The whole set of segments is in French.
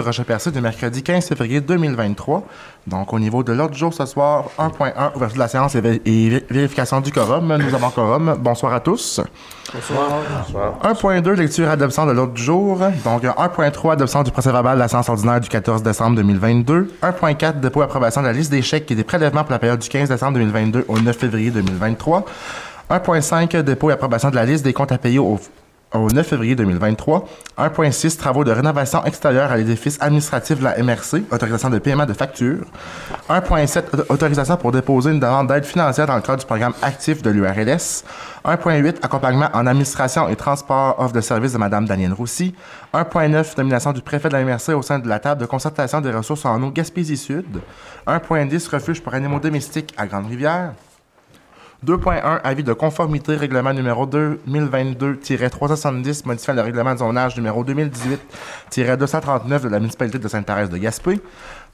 MRC Rocher-Percé du mercredi 15 février 2023. Donc, au niveau de l'ordre du jour ce soir, 1.1, ouverture de la séance et, vé- et vérification du quorum. Nous avons quorum. Bonsoir à tous. Bonsoir. 1.2, lecture et adoption de l'ordre du jour. Donc, 1.3, adoption du procès-verbal de la séance ordinaire du 14 décembre 2022. 1.4, dépôt et approbation de la liste des chèques et des prélèvements pour la période du 15 décembre 2022 au 9 février 2023. 1.5, dépôt et approbation de la liste des comptes à payer au, au 9 février 2023. 1.6, travaux de rénovation extérieure à l'édifice administratif de la MRC, autorisation de paiement de factures. 1.7, auto- autorisation pour déposer une demande d'aide financière dans le cadre du programme actif de l'URLS. 1.8, accompagnement en administration et transport offre de service de Mme Danielle Roussy. 1.9, nomination du préfet de la MRC au sein de la table de concertation des ressources en eau Gaspésie-Sud. 1.10, refuge pour animaux domestiques à Grande-Rivière. 2.1 Avis de conformité, règlement numéro 2022-370, modifiant le règlement de zonage numéro 2018-239 de la municipalité de Sainte-Thérèse de Gaspé.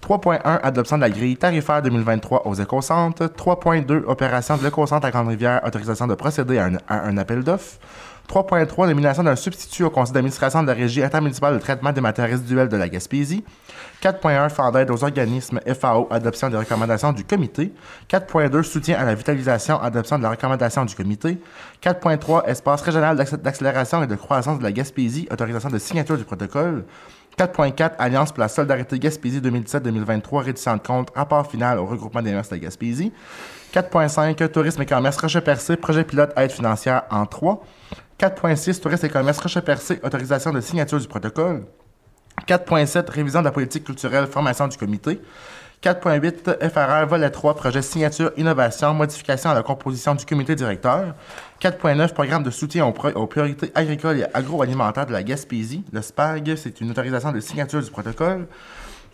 3.1 Adoption de la grille tarifaire 2023 aux écocentres. 3.2 Opération de l'écocentre à Grande-Rivière, autorisation de procéder à un, à un appel d'offres. 3.3 Nomination d'un substitut au conseil d'administration de la Régie intermunicipale de traitement des matières résiduelles de la Gaspésie. 4.1 Fonds d'aide aux organismes FAO, adoption des recommandations du comité. 4.2 Soutien à la vitalisation, adoption de la recommandation du comité. 4.3 Espace régional d'accé- d'accélération et de croissance de la Gaspésie, autorisation de signature du protocole. 4.4 Alliance pour la solidarité Gaspésie 2017-2023, rédition de compte, rapport final au regroupement des mers de la Gaspésie. 4.5 Tourisme et commerce Rocher-Percé, projet pilote aide financière en 3. 4.6 Tourisme et commerce Rocher-Percé, autorisation de signature du protocole. 4.7 Révision de la politique culturelle, formation du comité. 4.8 FRR, volet 3, projet signature, innovation, modification à la composition du comité directeur. 4.9 Programme de soutien aux, aux priorités agricoles et agroalimentaires de la Gaspésie. Le SPAG, c'est une autorisation de signature du protocole.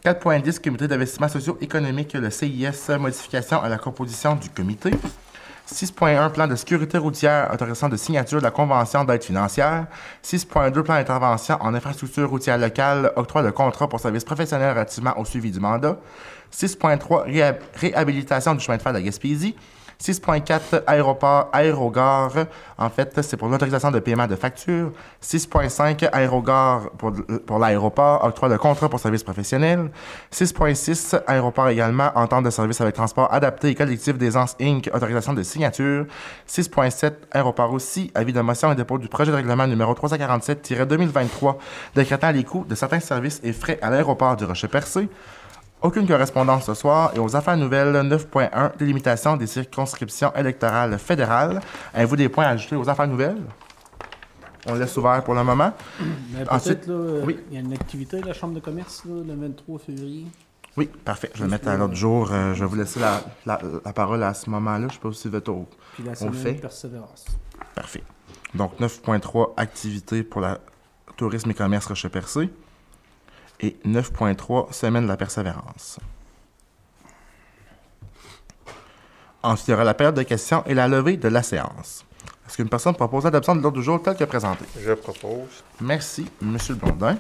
4.10 Comité d'investissement socio-économique, le CIS, modification à la composition du comité. 6.1 Plan de sécurité routière, autorisation de signature de la Convention d'aide financière. 6.2 Plan d'intervention en infrastructure routière locale, octroi de contrat pour services professionnels relativement au suivi du mandat. 6.3 réha- Réhabilitation du chemin de fer de la Gaspésie. 6.4 Aéroport, aérogare. En fait, c'est pour l'autorisation de paiement de factures. 6.5 Aérogare pour, pour l'aéroport, octroi de contrat pour services professionnels. 6.6 Aéroport également, entente de service avec transport adapté et collectif des ANS Inc., autorisation de signature. 6.7 Aéroport aussi, avis de motion et dépôt du projet de règlement numéro 347-2023, décrétant les coûts de certains services et frais à l'aéroport du Rocher-Percé. Aucune correspondance ce soir et aux affaires nouvelles 9.1 délimitation des circonscriptions électorales fédérales. Avez-vous des points à ajouter aux affaires nouvelles? On laisse ouvert pour le moment. Mais Ensuite, là, oui. il y a une activité de la Chambre de commerce là, le 23 février. Oui, parfait. Je vais le mettre à l'autre jour. Euh, je vais vous laisser la, la- la parole à ce moment-là. Je sais pas si vous êtes au... Puis la On le fait. de persévérance. Parfait. Donc, 9.3 activités pour la tourisme et commerce Rocher-Percé. Et 9.3 semaine de la persévérance. Ensuite, il y aura la période de questions et la levée de la séance. Est-ce qu'une personne propose l'adoption de l'ordre du jour tel que présenté? Je propose. Merci, M. Blondin.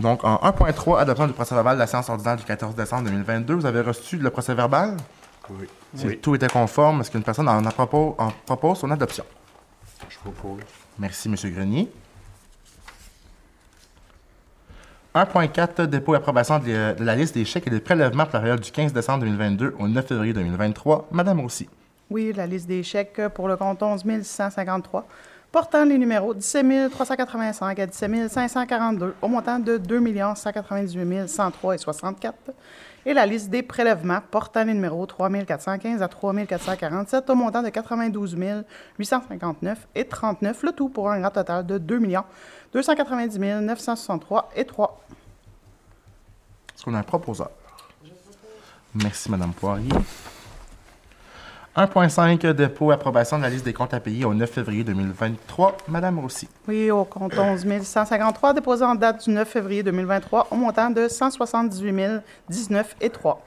Donc, en 1.3, adoption du procès-verbal de la séance ordinaire du 14 décembre 2022, vous avez reçu le procès-verbal? Oui. Si Oui. tout était conforme, est-ce qu'une personne en, a propos- en propose son adoption? Je propose. Merci, M. Grenier. 1.4 Dépôt et approbation de, la liste des chèques et des prélèvements pour la période du 15 décembre 2022 au 9 février 2023. Madame Roussy. Oui, la liste des chèques pour le compte 11 653, portant les numéros 17 385 à 17 542, au montant de 2 198 103 et 64. Et la liste des prélèvements portant les numéros 3 415 à 3 447, au montant de 92 859 et 39, le tout pour un grand total de 2 290 963 et 3. Est-ce qu'on a un proposeur? Merci, Madame Poirier. 1.5 Dépôt et approbation de la liste des comptes à payer au 9 février 2023. Madame Roussy. Oui, au compte 11 153, déposé en date du 9 février 2023, au montant de 178 019 et 3.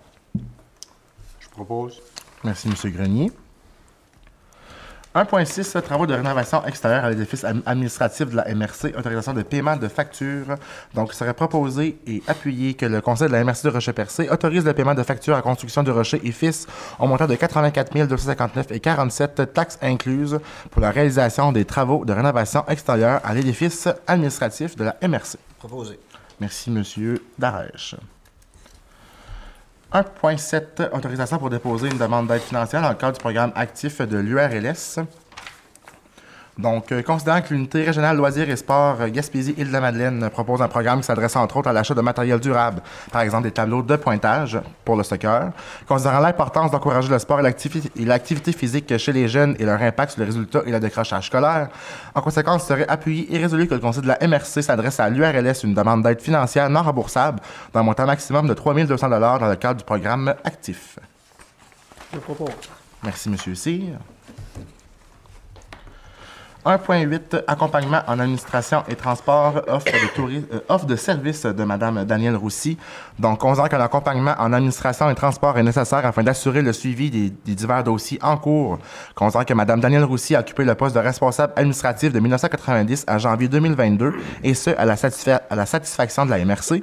Je propose. Merci, M. Grenier. 1.6 Travaux de rénovation extérieure à l'édifice administratif de la MRC, autorisation de paiement de factures. Donc, il serait proposé et appuyé que le Conseil de la MRC de Rocher-Percé autorise le paiement de factures à construction du Rocher et Fils au montant de 84 259 et 47 taxes incluses pour la réalisation des travaux de rénovation extérieure à l'édifice administratif de la MRC. Proposé. Merci, Monsieur Darèche. 1.7 Autorisation pour déposer une demande d'aide financière dans le cadre du programme actif de l'URLS. Donc, euh, considérant que l'unité régionale loisirs et sports euh, Gaspésie-Île-de-la-Madeleine propose un programme qui s'adresse entre autres à l'achat de matériel durable, par exemple des tableaux de pointage pour le soccer, considérant l'importance d'encourager le sport et l'activi- et l'activité physique chez les jeunes et leur impact sur les résultats et le décrochage scolaire, en conséquence, il serait appuyé et résolu que le conseil de la MRC s'adresse à l'URLS une demande d'aide financière non remboursable d'un montant maximum de 3 200 dans le cadre du programme actif. Je propose. Merci, Monsieur Cyr. 1.8 Accompagnement en administration et transport, offre de, euh, de service de Mme Danielle Roussy. Donc, on considère que l'accompagnement en administration et transport est nécessaire afin d'assurer le suivi des, divers dossiers en cours. On considère que Mme Danielle Roussy a occupé le poste de responsable administratif de 1990 à janvier 2022, et ce, à la satisfaction de la MRC.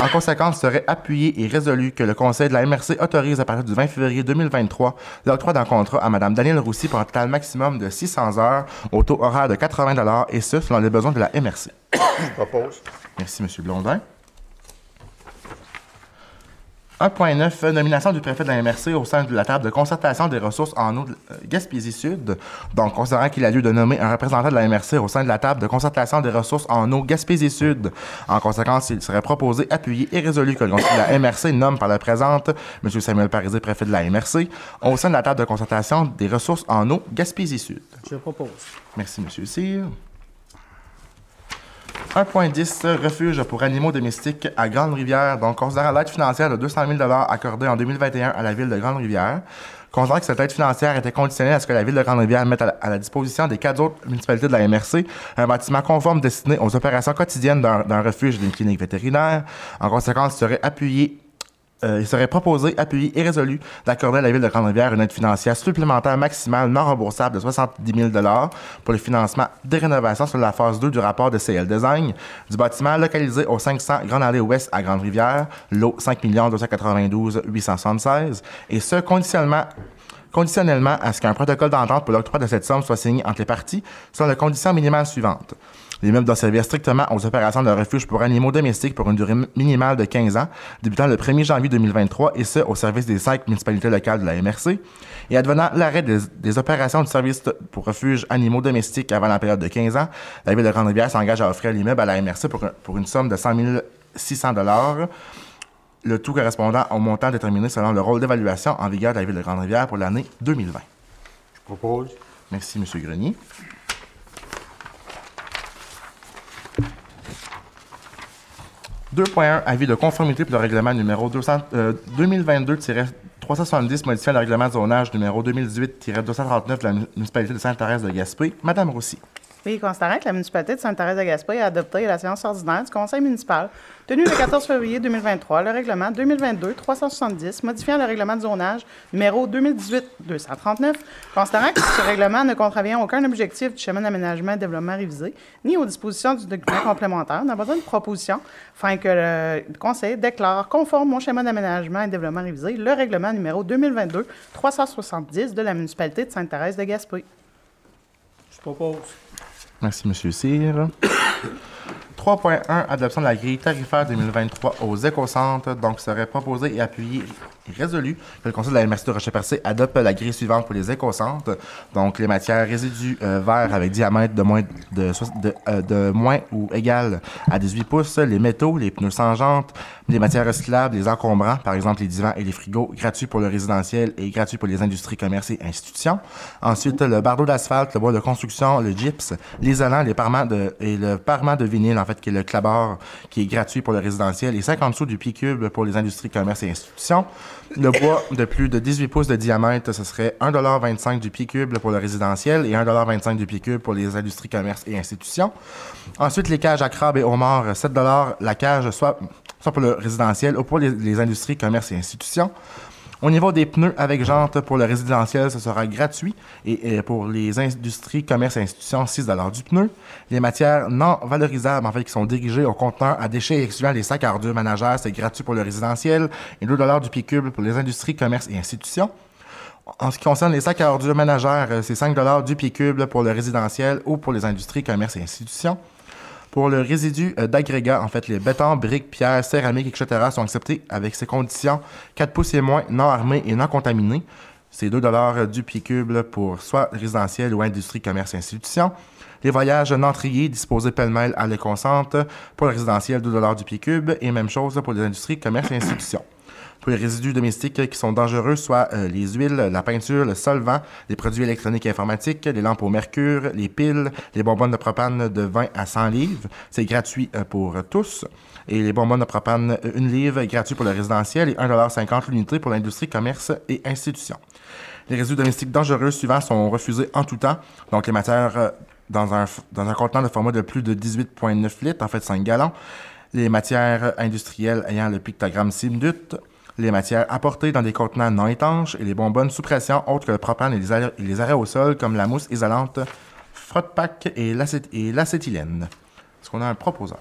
En conséquence, il serait appuyé et résolu que le Conseil de la MRC autorise à partir du 20 février 2023 l'octroi d'un contrat à Mme Danielle Roussy pour un total maximum de 600 heures au taux horaire de 80 et ce, selon les besoins de la MRC. Je propose. Merci, M. Blondin. 1.9, nomination du préfet de la MRC au sein de la table de concertation des ressources en eau de euh, Gaspésie-Sud. Donc, considérant qu'il a lieu de nommer un représentant de la MRC au sein de la table de concertation des ressources en eau Gaspésie-Sud. En conséquence, il serait proposé, appuyé et résolu que le conseil de la MRC nomme par la présente M. Samuel Parisé, préfet de la MRC, au sein de la table de concertation des ressources en eau Gaspésie-Sud. Je propose. Merci, M. Cyr. 1.10 Refuge pour animaux domestiques à Grande-Rivière. Donc, considérant l'aide financière de 200 000 accordée en 2021 à la ville de Grande-Rivière, considérant que cette aide financière était conditionnée à ce que la ville de Grande-Rivière mette à la, disposition des quatre autres municipalités de la MRC un bâtiment conforme destiné aux opérations quotidiennes d'un refuge d'une clinique vétérinaire. En conséquence, serait appuyé euh, il serait proposé, appuyé et résolu d'accorder à la Ville de Grande-Rivière une aide financière supplémentaire maximale non remboursable de 70 000 pour le financement des rénovations sur la phase 2 du rapport de CL Design. Du bâtiment localisé au 500 Grande Allée Ouest à Grande-Rivière, lot 5 292 876, et ce, conditionnellement conditionnellement à ce qu'un protocole d'entente pour l'octroi de cette somme soit signé entre les parties selon les conditions minimales L'immeuble doit servir strictement aux opérations de refuge pour animaux domestiques pour une durée mi- minimale de 15 ans, débutant le 1er janvier 2023, et ce, au service des cinq municipalités locales de la MRC. Et advenant l'arrêt des, des opérations du service pour refuge animaux domestiques avant la période de 15 ans, la Ville de Grande-Rivière s'engage à offrir l'immeuble à la MRC pour une somme de 100 600 le tout correspondant au montant déterminé selon le rôle d'évaluation en vigueur de la Ville de Grande-Rivière pour l'année 2020. Je propose. Merci, M. Grenier. « 2.1 Avis de conformité pour le règlement numéro 200, euh, 2022-370 modifiant le règlement de zonage numéro 2018-239 de la municipalité de Sainte-Thérèse de Gaspé. Madame Roussy. Oui, considérant que la municipalité de Sainte-Thérèse-de-Gaspé a adopté la séance ordinaire du conseil municipal tenue le 14 février 2023 le règlement 2022-370 modifiant le règlement de zonage numéro 2018-239, considérant que ce règlement ne contrevient à aucun objectif du schéma d'aménagement et développement révisé, ni aux dispositions du document complémentaire, n'a besoin de proposition afin que le conseil déclare conforme au schéma d'aménagement et développement révisé le règlement numéro 2022-370 de la municipalité de Sainte-Thérèse-de-Gaspé. Je propose. Merci, M. Cyr. 3.1 Adoption de la grille tarifaire 2023 aux écocentres. Donc, serait proposé et appuyé résolu que le Conseil de la MRC de Rocher-Percé adopte la grille suivante pour les écocentres. Donc, les matières résidus euh, verts avec diamètre de moins, de, euh, moins ou égal à 18 pouces, les métaux, les pneus sans jantes, les matières recyclables, les encombrants, par exemple les divans et les frigos, gratuits pour le résidentiel et gratuits pour les industries, commerces et institutions. Ensuite, le bardeau d'asphalte, le bois de construction, le gypse, l'isolant, les parements de, et le parement de vinyle, en fait, qui est le clabard, qui est gratuit pour le résidentiel, et 50 sous du pied cube pour les industries, commerces et institutions. Le bois de plus de 18 pouces de diamètre, ce serait 1,25 du pied cube pour le résidentiel et 1,25 du pied cube pour les industries, commerces et institutions. Ensuite, les cages à crabes et homards, 7 la cage, soit, pour le résidentiel ou pour les, les industries, commerces et institutions. Au niveau des pneus avec jante pour le résidentiel, ce sera gratuit. Et, et pour les industries, commerces et institutions, 6 du pneu. Les matières non valorisables, en fait, qui sont dirigées au conteneur à déchets excluant les sacs à ordures ménagères, c'est gratuit pour le résidentiel. Et 2 du pied cube pour les industries, commerces et institutions. En ce qui concerne les sacs à ordures ménagères, euh, c'est 5 du pied cube pour le résidentiel ou pour les industries, commerces et institutions. Pour le résidu euh, d'agrégat, en fait, les bétons, briques, pierres, céramiques, etc. sont acceptés avec ces conditions 4 pouces et moins, non armés et non contaminés. C'est 2 du pied cube pour soit résidentiel ou industrie, commerce et institutions. Les voyages non triés disposés pêle-mêle à l'éconcentre pour le résidentiel, 2 du pied cube. Et même chose pour les industries, commerce et institutions pour les résidus domestiques qui sont dangereux, soit euh, les huiles, la peinture, le solvant, les produits électroniques et informatiques, les lampes au mercure, les piles, les bonbonnes de propane de 20 à 100 livres. C'est gratuit euh, pour tous. Et les bonbonnes de propane, euh, une livre, gratuit pour le résidentiel et 1,50 l'unité pour l'industrie, commerce et institutions. Les résidus domestiques dangereux suivants sont refusés en tout temps. Donc, les matières dans un, dans un contenant de format de plus de 18,9 litres, en fait 5 gallons. Les matières industrielles ayant le pictogramme Simdut, les matières apportées dans des contenants non étanches et les bonbonnes sous pression autres que le propane et les, arrêts au sol comme la mousse isolante frotte-pack et l'acétylène. Est-ce qu'on a un proposeur?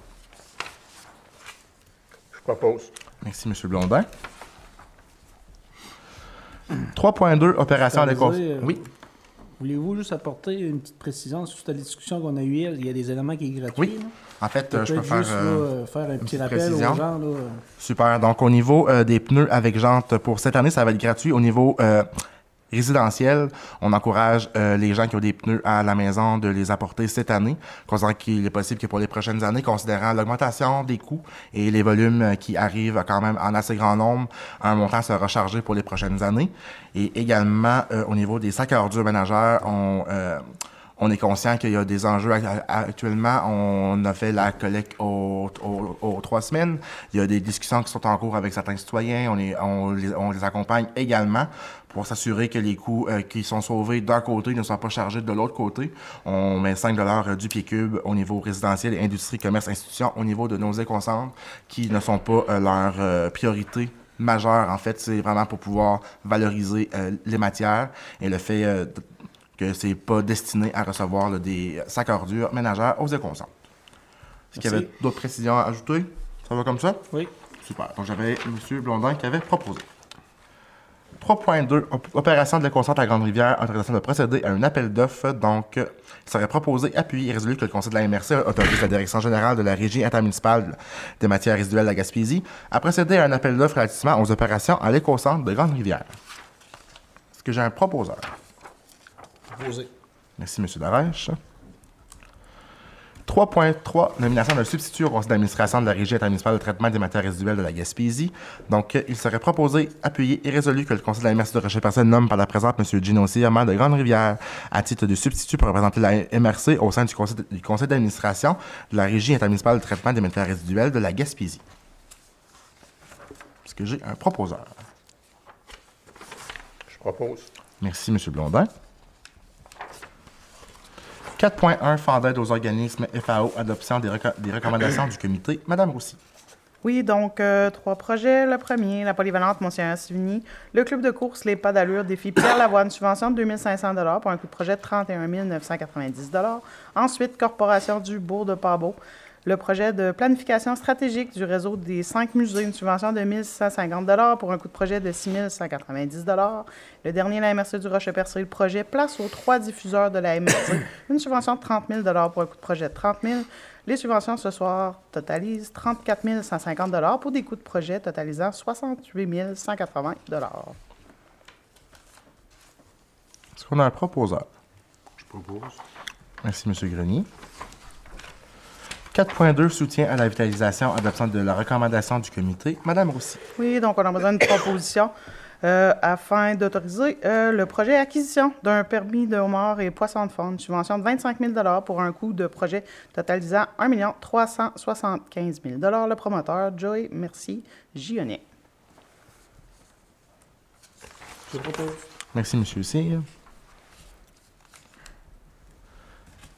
Je propose. Merci, M. Blondin. 3.2, opération de euh, Oui. Voulez-vous juste apporter une petite précision sur la discussion qu'on a eue hier? Il y a des éléments qui sont gratuits. Oui. En fait, euh, je peux faire, juste, euh, faire un petit rappel aux gens. Là. Super. Donc, au niveau euh, des pneus avec jantes, pour cette année, ça va être gratuit. Au niveau résidentiel, on encourage les gens qui ont des pneus à la maison de les apporter cette année, considérant qu'il est possible que pour les prochaines années, considérant l'augmentation des coûts et les volumes qui arrivent quand même en assez grand nombre, un montant sera chargé pour les prochaines années. Et également, au niveau des sacs à ordures ménagères, on on est conscient qu'il y a des enjeux actuellement. On a fait la collecte aux, trois semaines. Il y a des discussions qui sont en cours avec certains citoyens. On, est, on, les, accompagne également pour s'assurer que les coûts euh, qui sont sauvés d'un côté ne soient pas chargés de l'autre côté. On met 5 du pied cube au niveau résidentiel, industrie, commerce, institutions, au niveau de nos éconcentres qui ne sont pas euh, leur euh, priorité majeure. En fait, c'est vraiment pour pouvoir valoriser les matières et le fait que c'est pas destiné à recevoir des sacs ordures ménagères aux éconcentres. Est-ce qu'il y avait d'autres précisions à ajouter? Ça va comme ça? Oui. Super. Donc, j'avais M. Blondin qui avait proposé. 3.2. Opération de l'éconcentre à Grande-Rivière, autorisation de procéder à un appel d'offres. Donc, il serait proposé, appuyé et résolu que le Conseil de la MRC autorise la Direction générale de la Régie intermunicipale des matières résiduelles de la Gaspésie à procéder à un appel d'offres relativement aux opérations à l'écocentre de Grande-Rivière. Est-ce que j'ai un proposeur? Merci, M. Darèche. 3.3, nomination d'un substitut au conseil d'administration de la Régie intermunicipale de traitement des matières résiduelles de la Gaspésie. Donc, euh, il serait proposé, appuyé et résolu que le conseil de la MRC de personne nomme par la présente M. Gino maire de Grande-Rivière, à titre de substitut pour représenter la MRC au sein du conseil, d'administration de la Régie intermunicipale de traitement des matières résiduelles de la Gaspésie. Est-ce que j'ai un proposeur? Je propose. Merci, M. Blondin. 4.1 Fonds d'aide aux organismes FAO, adoption des, recommandations du comité. Madame Roussy. Oui, donc euh, trois projets. Le premier, la polyvalente Monseigneur Sivigny. Le club de course Les Pas d'allure défie Pierre Lavoie, une subvention de 2500 pour un coût de projet de 31 990 Ensuite, Corporation du Bourg de Pabot le projet de planification stratégique du réseau des cinq musées, une subvention de 1 650 pour un coût de projet de 6 190 Le dernier, la MRC du Rocher-Percé, le projet Place aux trois diffuseurs de la MRC, une subvention de 30 000 pour un coût de projet de 30 000 Les subventions ce soir totalisent 34 150 pour des coûts de projet totalisant 68 180 Est-ce qu'on a un proposeur? Je propose. Merci, M. Grenier. 4.2, soutien à la vitalisation, adoption de la recommandation du comité. Madame Roussy. Oui, donc on a besoin d'une proposition euh, afin d'autoriser euh, le projet acquisition d'un permis de homard et poisson de fond, une subvention de 25 000 pour un coût de projet totalisant 1 375 000 Le promoteur, Joey Merci Gionnet. Je propose. Merci, M. Cyr.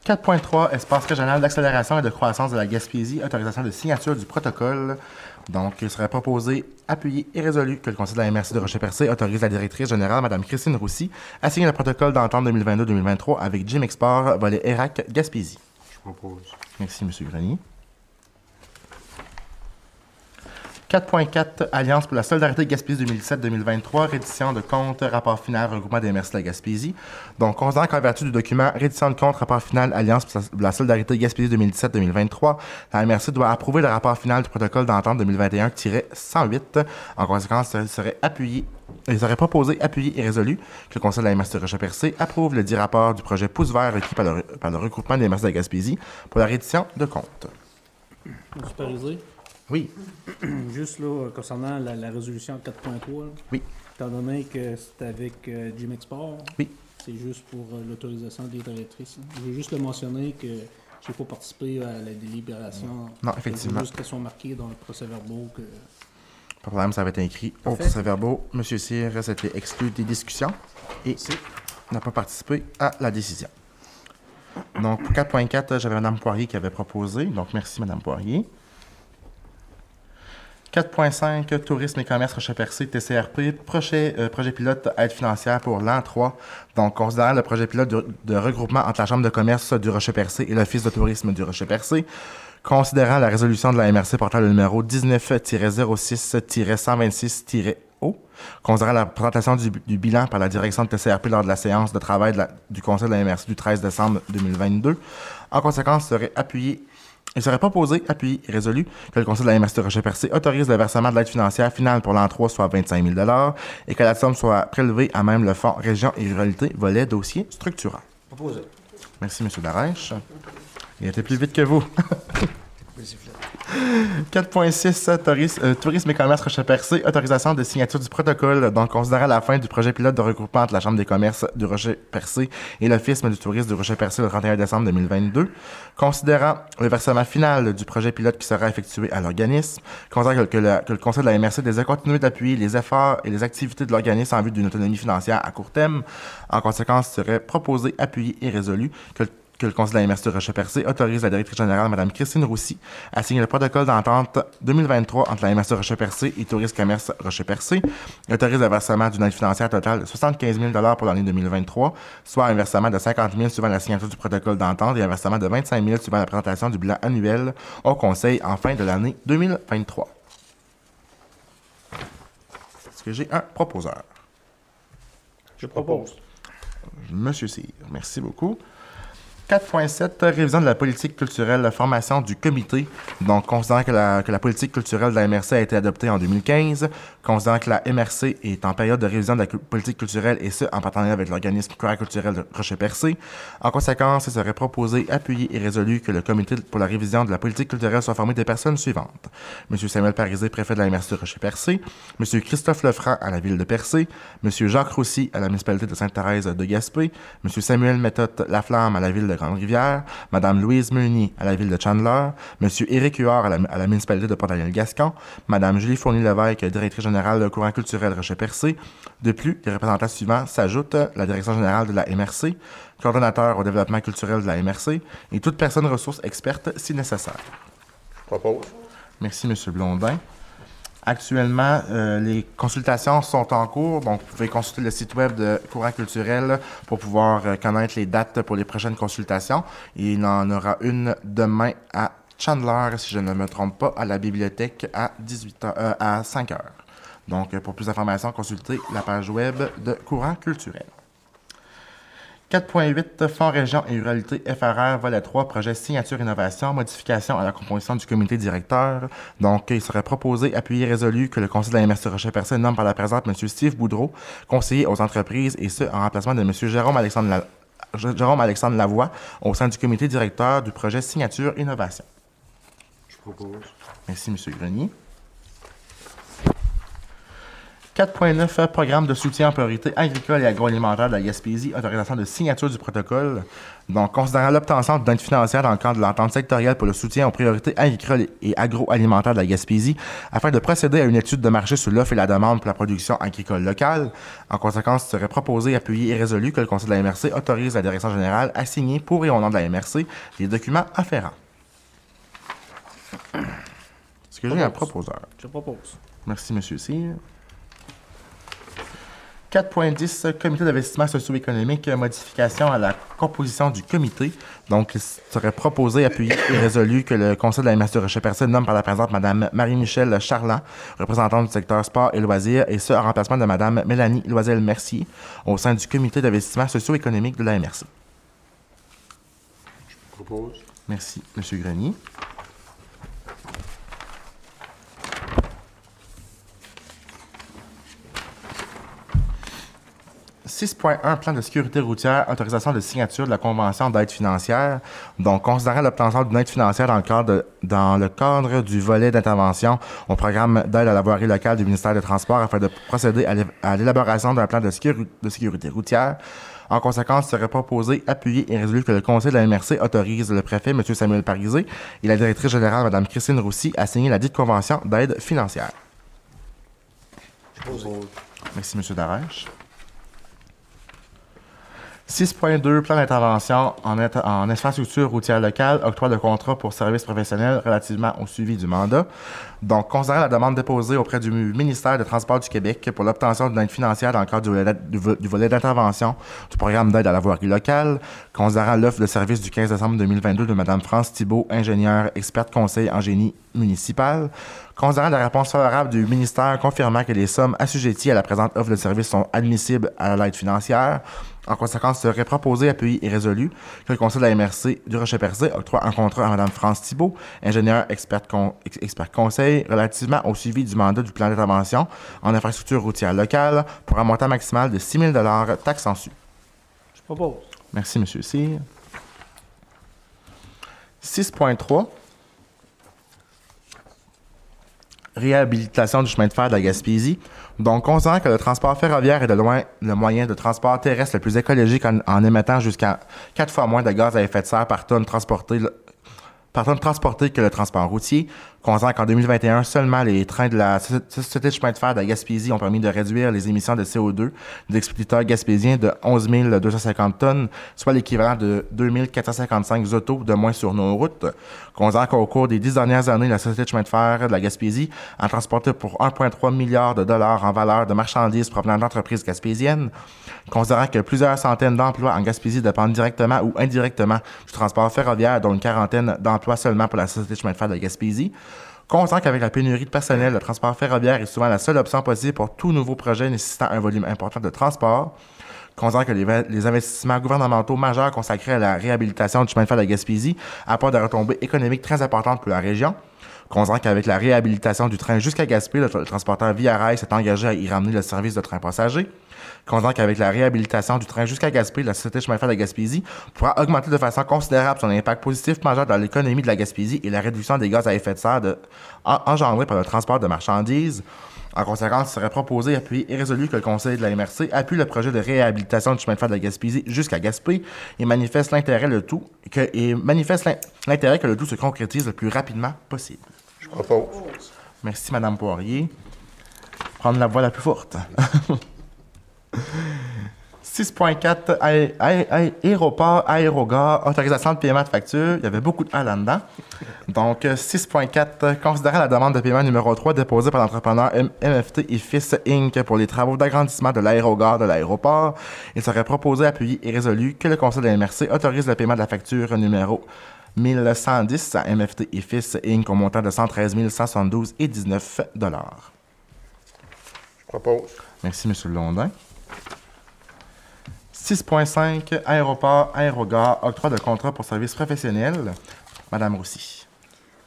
4.3, espace régional d'accélération et de croissance de la Gaspésie, autorisation de signature du protocole. Donc, il serait proposé, appuyé et résolu que le Conseil de la MRC de Rocher-Percé autorise la directrice générale, Mme Christine Roussy, à signer le protocole d'entente 2022-2023 avec Jim Export, volet ERAC Gaspésie. Je propose. Merci, M. Grenier. 4.4 Alliance pour la solidarité Gaspésie 2017-2023, rédition de compte, rapport final, regroupement des merci de la Gaspésie. Donc, considérant qu'en vertu du document rédition de compte, rapport final, Alliance pour la solidarité Gaspésie 2017-2023, la MRC doit approuver le rapport final du protocole d'entente 2021-108. En conséquence, il serait il serait proposé, appuyé et résolu que le Conseil de la MRC de Rocher-Percé approuve le dit rapport du projet Pouce vert requis par le, regroupement des MRC de la Gaspésie pour la reddition de compte. Supervisé. Oui. Juste là, concernant la, la résolution 4.3, là, Oui. étant donné que c'est avec euh, Jim Export, Oui. c'est juste pour euh, l'autorisation des directrices. Je veux juste le mentionner que j'ai pas participé à la délibération. Non, effectivement. juste qu'elles soient marquées dans le procès-verbal que Pas de problème, ça va être écrit au procès-verbal. Monsieur Cyr s'était exclu des discussions et n'a pas participé à la décision. Donc, pour 4.4, j'avais Mme Poirier qui avait proposé. Donc, merci, Mme Poirier. 4.5, Tourisme et commerce Rocher-Percé, TCRP, projet, euh, projet pilote aide financière pour l'an 3. Donc, considérant le projet pilote de, regroupement entre la Chambre de commerce du Rocher-Percé et l'Office de tourisme du Rocher-Percé, considérant la résolution de la MRC portant le numéro 19-06-126-O, considérant la présentation du, bilan par la direction de TCRP lors de la séance de travail du Conseil de la MRC du 13 décembre 2022, en conséquence, serait appuyé il serait proposé, appuyé et résolu que le Conseil de la MRC de Rocher-Percé autorise le versement de l'aide financière finale pour l'an 3, soit 25 000 et que la somme soit prélevée à même le Fonds Région et Ruralité, volet dossier structurant. Proposé. Merci, M. Darèche. Il était plus vite que vous. 4.6 tourisme, euh, tourisme et commerce Rocher-Percé, autorisation de signature du protocole. Donc, considérant la fin du projet pilote de regroupement entre la Chambre des commerces du Rocher-Percé et l'Office du tourisme du Rocher-Percé le 31 décembre 2022, considérant le versement final du projet pilote qui sera effectué à l'organisme, considérant que, que le, que le Conseil de la MRC désire continuer d'appuyer les efforts et les activités de l'organisme en vue d'une autonomie financière à court terme, en conséquence, serait proposé, appuyé et résolu que le que le Conseil de la MRC de Rocher-Percé autorise la directrice générale, Mme Christine Roussy, à signer le protocole d'entente 2023 entre la MRC de Rocher-Percé et Tourisme Commerce Rocher-Percé. Autorise le versement d'une aide financière totale de 75 000 pour l'année 2023, soit un versement de 50 000 suivant la signature du protocole d'entente et un versement de 25 000 suivant la présentation du bilan annuel au Conseil en fin de l'année 2023. Est-ce que j'ai un proposeur? Je propose. Monsieur Cyr, merci beaucoup. 4.7, révision de la politique culturelle, formation du comité. Donc, considérant que la, que la politique culturelle de la MRC a été adoptée en 2015, considérant que la MRC est en période de révision de la politique culturelle et ce, en partenariat avec l'organisme culturel de Rocher-Percé, en conséquence, il serait proposé, appuyé et résolu que le comité pour la révision de la politique culturelle soit formé des personnes suivantes. Monsieur Samuel Parisé, préfet de la MRC de Rocher-Percé, Monsieur Christophe Lefranc à la ville de Percé, Monsieur Jacques Roussy à la municipalité de Sainte-Thérèse de Gaspé, Monsieur Samuel Méthode Laflamme à la ville de Grande-Rivière, Madame Louise Meunier à la ville de Chandler, Monsieur Éric Huard à la, à la municipalité de Port-Daniel-Gascon, Madame Julie Fournier-Lévesque, directrice générale de courant culturel Rocher-Percé. De plus, les représentants suivants s'ajoutent la direction générale de la MRC, coordonnateur au développement culturel de la MRC et toute personne ressource experte si nécessaire. Je propose. Merci, M. Blondin. Actuellement, euh, les consultations sont en cours, donc vous pouvez consulter le site web de Courant culturel pour pouvoir euh, connaître les dates pour les prochaines consultations. Il en aura une demain à Chandler, si je ne me trompe pas, à la bibliothèque à 18 heures- euh, à 5 heures. Donc, pour plus d'informations, consultez la page web de Courant culturel. 4.8 Fonds Région et Ruralité FRR, volet 3, projet signature innovation, modification à la composition du comité directeur. Donc, il serait proposé, appuyé, résolu que le conseil de la MRC Rocher-Percé nomme par la présente M. Steve Boudreau, conseiller aux entreprises, et ce, en remplacement de M. Jérôme Alexandre, La- Jérôme Alexandre Lavoie, au sein du comité directeur du projet signature innovation. Je propose. Merci, M. Grenier. 4.9 Programme de soutien en priorité agricole et agroalimentaire de la Gaspésie, autorisation de signature du protocole. Donc, considérant l'obtention d'aide financière dans le cadre de l'entente sectorielle pour le soutien aux priorités agricoles et agroalimentaires de la Gaspésie, afin de procéder à une étude de marché sur l'offre et la demande pour la production agricole locale. En conséquence, il serait proposé, appuyé et résolu que le Conseil de la MRC autorise la Direction générale à signer pour et au nom de la MRC les documents afférents. Est-ce que j'ai un proposeur? Je propose. Merci, M. Cyr. 4.10, Comité d'investissement socio-économique, modification à la composition du comité. Donc, il serait proposé, appuyé et résolu que le Conseil de la MRC de Rocher-Percé nomme par la présente Mme Marie-Michel Charland, représentante du secteur sport et loisirs, et ce, en remplacement de Mme Mélanie Loisel-Mercier, au sein du Comité d'investissement socio-économique de la MRC. Propose. Merci, M. Grenier. « 6.1 Plan de sécurité routière, autorisation de signature de la Convention d'aide financière. Donc, considérant l'obtention d'une aide financière dans le cadre, de- dans le cadre du volet d'intervention au programme d'aide à la voirie locale du ministère des Transports afin de procéder à l'é- à l'élaboration d'un plan de, sécurité routière. En conséquence, il serait proposé, appuyé et résolu que le Conseil de la MRC autorise le préfet, M. Samuel Parisé, et la directrice générale, Mme Christine Roussy, à signer la dite convention d'aide financière. Merci, M. Darèche. 6.2 Plan d'intervention en, infrastructure routière locale, octroi de contrat pour services professionnels relativement au suivi du mandat. Donc, considérant la demande déposée auprès du ministère des Transports du Québec pour l'obtention d'une aide financière dans le cadre du volet d'intervention du programme d'aide à la voirie locale, considérant l'offre de service du 15 décembre 2022 de Mme France Thibault, ingénieure experte conseil en génie municipal, considérant la réponse favorable du ministère confirmant que les sommes assujetties à la présente offre de service sont admissibles à l'aide financière, en conséquence, serait proposé, appuyé et résolu que le Conseil de la MRC du Rocher-Percé octroie un contrat à Mme France Thibault, ingénieure experte con- expert conseil, relativement au suivi du mandat du plan d'intervention en infrastructure routière locale pour un montant maximal de 6 000 taxes en su. Je propose. Merci, M. Cyr. 6.3 Réhabilitation du chemin de fer de la Gaspésie. Donc, considérant que le transport ferroviaire est de loin le moyen de transport terrestre le plus écologique en, émettant jusqu'à 4 fois moins de gaz à effet de serre par tonne transportée que le transport routier. Considérant qu'en 2021, seulement les trains de la Soci- Société de chemin de fer de la Gaspésie ont permis de réduire les émissions de CO2 des expéditeurs gaspésiens de 11 250 tonnes, soit l'équivalent de 2 455 autos de moins sur nos routes. Considérant qu'au cours des dix dernières années, la Société de chemin de fer de la Gaspésie a transporté pour 1,3 milliard de dollars en valeur de marchandises provenant d'entreprises gaspésiennes. Considérant que plusieurs centaines d'emplois en Gaspésie dépendent directement ou indirectement du transport ferroviaire, dont une quarantaine d'emplois seulement pour la Société de chemin de fer de la Gaspésie, Constant qu'avec la pénurie de personnel, le transport ferroviaire est souvent la seule option possible pour tout nouveau projet nécessitant un volume important de transport. Considérant que les, investissements gouvernementaux majeurs consacrés à la réhabilitation du chemin de fer de Gaspésie apportent des retombées économiques très importantes pour la région. Considérant qu'avec la réhabilitation du train jusqu'à Gaspé, le, le transporteur Via Rail s'est engagé à y ramener le service de train passager. Considérant qu'avec la réhabilitation du train jusqu'à Gaspé, la Société chemin de fer de la Gaspésie pourra augmenter de façon considérable son impact positif majeur dans l'économie de la Gaspésie et la réduction des gaz à effet de serre de- en- engendrés par le transport de marchandises. En conséquence, il serait proposé, appuyé et résolu que le Conseil de la MRC appuie le projet de réhabilitation du chemin de fer de la Gaspésie jusqu'à Gaspé et manifeste l'intérêt le tout que, et manifeste l'in- l'intérêt que le tout se concrétise le plus rapidement possible. Je propose. Merci, Madame Poirier. Prendre la voie la plus forte. 6.4 aé- aé- aé- Aéroport, aérogare, autorisation de paiement de facture. Il y avait beaucoup de A là-dedans. Donc, euh, 6.4, considérant la demande de paiement numéro 3 déposée par l'entrepreneur MFT et Fils Inc. pour les travaux d'agrandissement de l'aérogare de l'aéroport, il serait proposé, appuyé et résolu que le Conseil de MRC autorise le paiement de la facture numéro 1110 à MFT et Fils Inc. au montant de 113 172 et 19 dollars. Je propose. Merci, M. Londin. 6.5 Aéroport, aérogare, octroi de contrat pour services professionnels. Madame Roussy.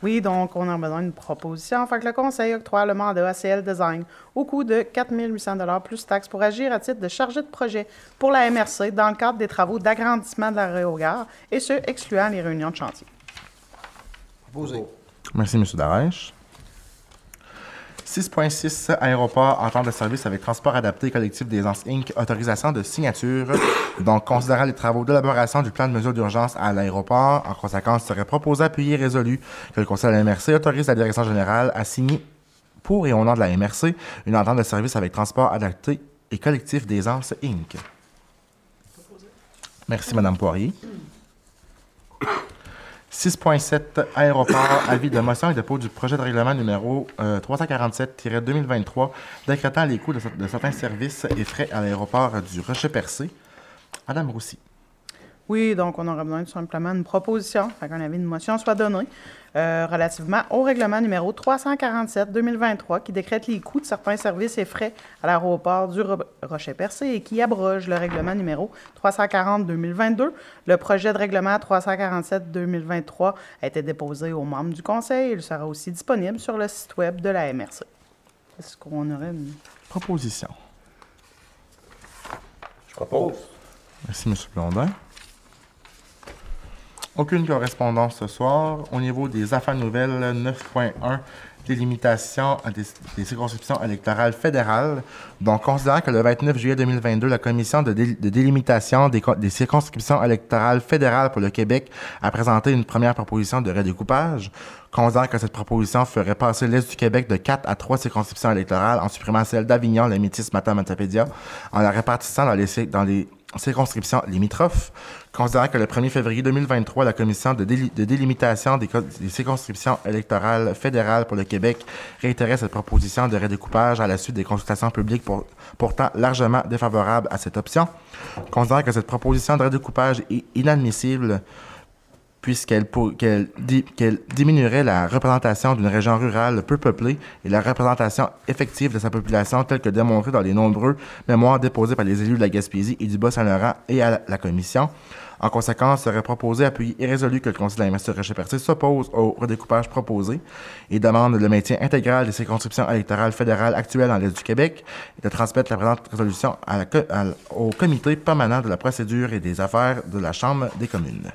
Oui, donc on a besoin d'une proposition. Fait que le Conseil octroie le mandat ACL Design au coût de 4 800 plus taxes pour agir à titre de chargé de projet pour la MRC dans le cadre des travaux d'agrandissement de l'aérogare, et ce, excluant les réunions de chantier. Proposé. Merci, M. Darèche. 6.6 Aéroport, entente de service avec Transport adapté collectif des Inc., autorisation de signature. Donc, considérant les travaux d'élaboration du plan de mesures d'urgence à l'aéroport, en conséquence, il serait proposé, appuyé et résolu que le Conseil de la MRC autorise la direction générale à signer pour et au nom de la MRC une entente de service avec Transport adapté et collectif des Inc. Merci, Madame Poirier. 6.7 Aéroport, avis de motion et dépôt du projet de règlement numéro euh, 347-2023 décrétant les coûts de, de certains services et frais à l'aéroport du Rocher-Percé. Madame Roussy. Oui, donc on aurait besoin tout simplement d'une proposition, fait qu'un avis de motion soit donné euh, relativement au règlement numéro 347-2023 qui décrète les coûts de certains services et frais à l'aéroport du Ro- Rocher-Percé et qui abroge le règlement numéro 340-2022. Le projet de règlement 347-2023 a été déposé aux membres du Conseil. Il sera aussi disponible sur le site Web de la MRC. Est-ce qu'on aurait une... Proposition? Je propose. Merci, M. Blondin. Aucune correspondance ce soir. Au niveau des affaires nouvelles, 9.1, délimitation des, circonscriptions électorales fédérales. Donc, considérant que le 29 juillet 2022, la Commission de, dé- de délimitation des, co- des circonscriptions électorales fédérales pour le Québec a présenté une première proposition de redécoupage, considérant que cette proposition ferait passer l'Est du Québec de 4 à 3 circonscriptions électorales en supprimant celle d'Avignon, la Métis, Matam, en la répartissant dans les, dans les circonscriptions limitrophes, considérant que le 1er février 2023, la Commission de, déli- de délimitation des, des circonscriptions électorales fédérales pour le Québec réitérait cette proposition de redécoupage à la suite des consultations publiques pour- pourtant largement défavorables à cette option, considérant que cette proposition de redécoupage est inadmissible puisqu'elle diminuerait la représentation d'une région rurale peu peuplée et la représentation effective de sa population telle que démontrée dans les nombreux mémoires déposés par les élus de la Gaspésie et du Bas-Saint-Laurent et à la, Commission. En conséquence, serait proposé, appuyé et que le Conseil de la s'oppose au redécoupage proposé et demande le maintien intégral des circonscriptions électorales fédérales actuelles dans l'Est du Québec et de transmettre la présente résolution au Comité permanent de la procédure et des affaires de la Chambre des communes.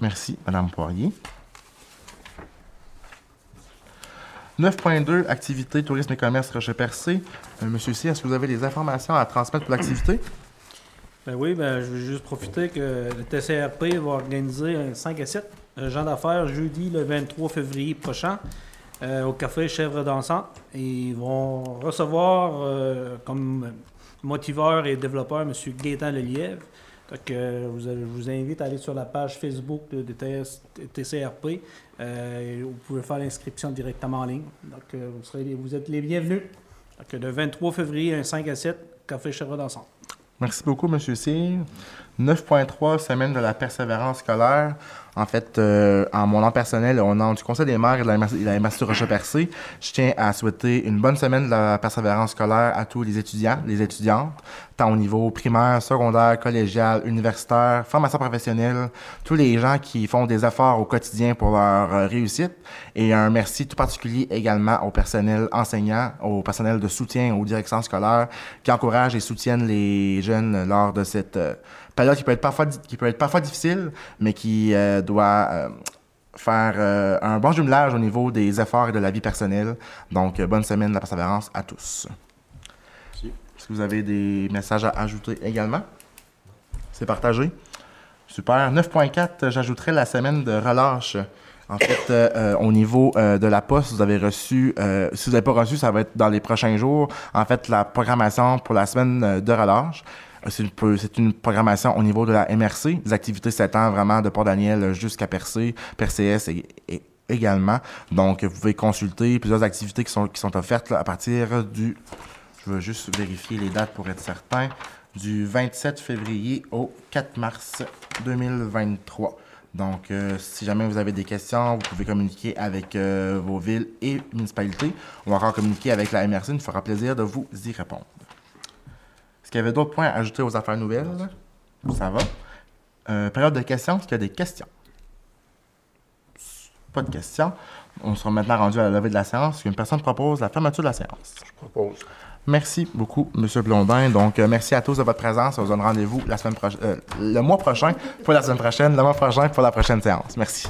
Merci, Madame Poirier. 9.2, activité, tourisme et commerce Rocher-Percé. Euh, Monsieur C, est-ce que vous avez des informations à transmettre pour l'activité? Ben oui, ben, je vais juste profiter que le TCRP va organiser un 5 à 7 un genre d'affaires jeudi le 23 février prochain euh, au café Chèvre Dansante. Et ils vont recevoir euh, comme motiveur et développeur M. Gaétan Lelièvre. Donc, euh, je vous invite à aller sur la page Facebook de, de TCRP. Euh, vous pouvez faire l'inscription directement en ligne. Donc, euh, vous, êtes les bienvenus. Donc, le 23 février, un 5 à 7, café Chèvre Dansante. Merci beaucoup, Monsieur Cyr. 9.3, semaine de la persévérance scolaire. En fait, euh, en mon nom personnel, au nom du Conseil des maires et de la de la MRC Rocher-Percé, je tiens à souhaiter une bonne semaine de la persévérance scolaire à tous les étudiants, les étudiantes, tant au niveau primaire, secondaire, collégial, universitaire, formation professionnelle, tous les gens qui font des efforts au quotidien pour leur euh, réussite. Et un merci tout particulier également au personnel enseignant, au personnel de soutien aux directions scolaires qui encouragent et soutiennent les jeunes lors de cette euh, période qui peut être parfois, qui peut être parfois difficile, mais qui euh, doit euh, faire euh, un bon jumelage au niveau des efforts et de la vie personnelle. Donc, bonne semaine de la persévérance à tous. Merci. Est-ce que vous avez des messages à ajouter également? C'est partagé. Super. 9.4, j'ajouterai la semaine de relâche. En fait, euh, au niveau euh, de la poste, vous avez reçu, euh, si vous n'avez pas reçu, ça va être dans les prochains jours. En fait, la programmation pour la semaine de relâche, c'est une, peu- c'est une programmation au niveau de la MRC, des activités s'étendent vraiment de Port-Daniel jusqu'à Percé, PRCS et, et- également. Donc, vous pouvez consulter plusieurs activités qui sont, offertes à partir du, je veux juste vérifier les dates pour être certain, du 27 février au 4 mars 2023. Donc, euh, si jamais vous avez des questions, vous pouvez communiquer avec euh, vos villes et municipalités ou encore communiquer avec la MRC. Il nous fera plaisir de vous y répondre. Est-ce qu'il y avait d'autres points à ajouter aux affaires nouvelles? Ça va. Euh, période de questions. Est-ce qu'il y a des questions? Pas de questions. On sera maintenant rendu à la levée de la séance. Une personne propose la fermeture de la séance. Je propose. Merci beaucoup, M. Blondin. Donc, euh, merci à tous de votre présence. On se donne rendez-vous la semaine prochaine, le mois prochain pour la semaine prochaine, le mois prochain pour la prochaine séance. Merci.